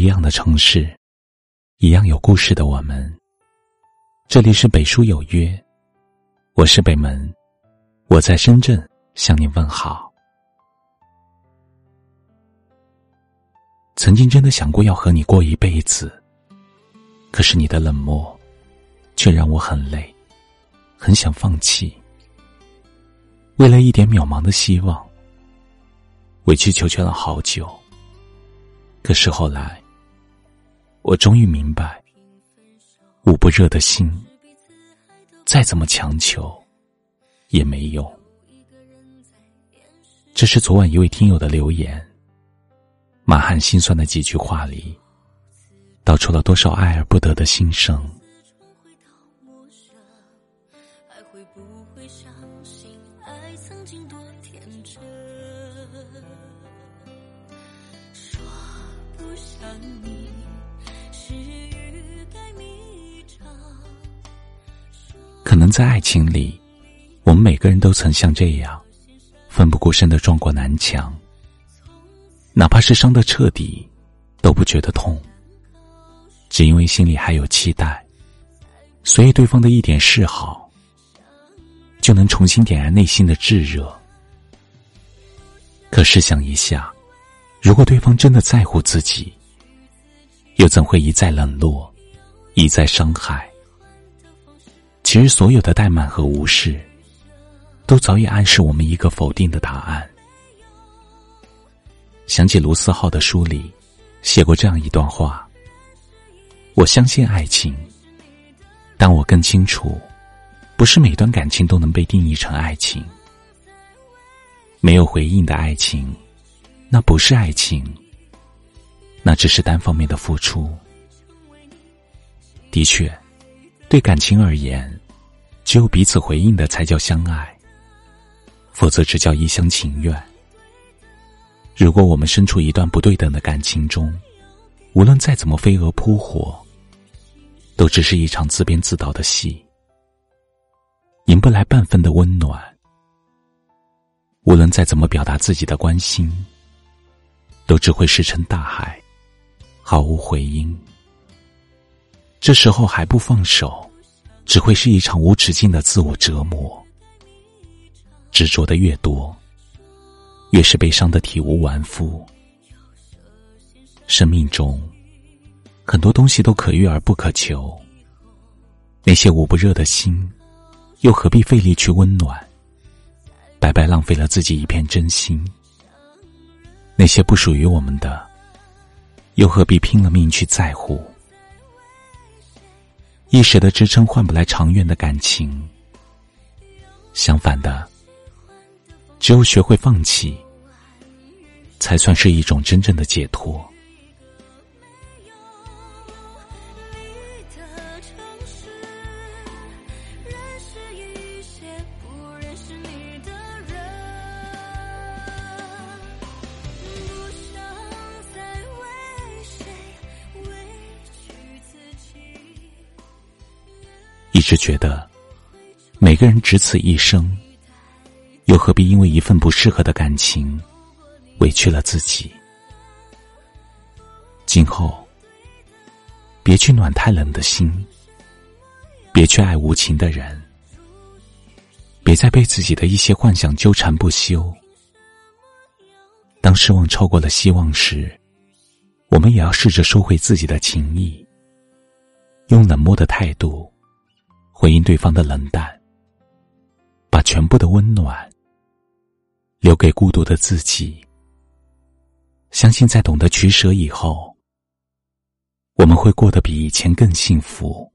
一样的城市，一样有故事的我们。这里是北书有约，我是北门，我在深圳向您问好。曾经真的想过要和你过一辈子，可是你的冷漠，却让我很累，很想放弃。为了一点渺茫的希望，委曲求全了好久。可是后来，我终于明白，捂不热的心，再怎么强求，也没用。这是昨晚一位听友的留言。满含心酸的几句话里，道出了多少爱而不得的心声。可能在爱情里，我们每个人都曾像这样，奋不顾身的撞过南墙。哪怕是伤得彻底，都不觉得痛。只因为心里还有期待，所以对方的一点示好，就能重新点燃内心的炙热。可试想一下，如果对方真的在乎自己，又怎会一再冷落，一再伤害？其实，所有的怠慢和无视，都早已暗示我们一个否定的答案。想起卢思浩的书里，写过这样一段话：我相信爱情，但我更清楚，不是每段感情都能被定义成爱情。没有回应的爱情，那不是爱情，那只是单方面的付出。的确，对感情而言，只有彼此回应的才叫相爱，否则只叫一厢情愿。如果我们身处一段不对等的感情中，无论再怎么飞蛾扑火，都只是一场自编自导的戏，赢不来半分的温暖。无论再怎么表达自己的关心，都只会石沉大海，毫无回音。这时候还不放手，只会是一场无止境的自我折磨。执着的越多。越是被伤的体无完肤。生命中很多东西都可遇而不可求，那些捂不热的心，又何必费力去温暖？白白浪费了自己一片真心。那些不属于我们的，又何必拼了命去在乎？一时的支撑换不来长远的感情。相反的。只有学会放弃，才算是一种真正的解脱。只觉得，每个人只此一生。又何必因为一份不适合的感情，委屈了自己？今后，别去暖太冷的心，别去爱无情的人，别再被自己的一些幻想纠缠不休。当失望超过了希望时，我们也要试着收回自己的情谊，用冷漠的态度回应对方的冷淡，把全部的温暖。留给孤独的自己。相信在懂得取舍以后，我们会过得比以前更幸福。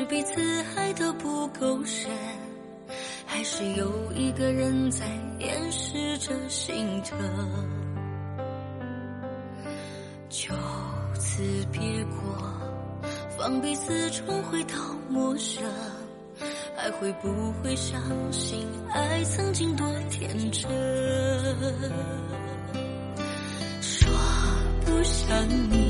是彼此爱的不够深，还是有一个人在掩饰着心疼？就此别过，放彼此重回到陌生，还会不会相信爱曾经多天真？说不想你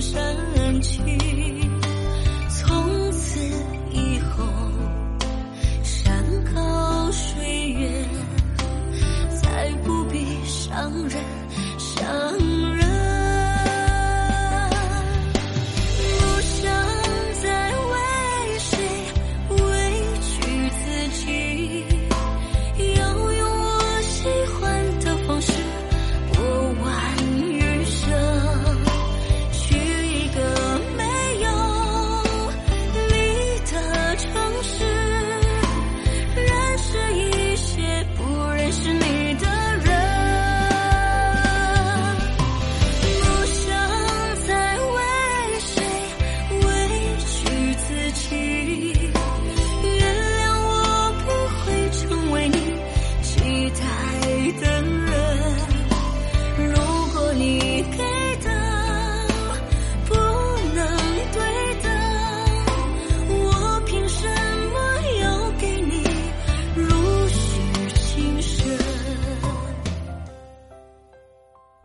涉嫌煽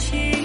情。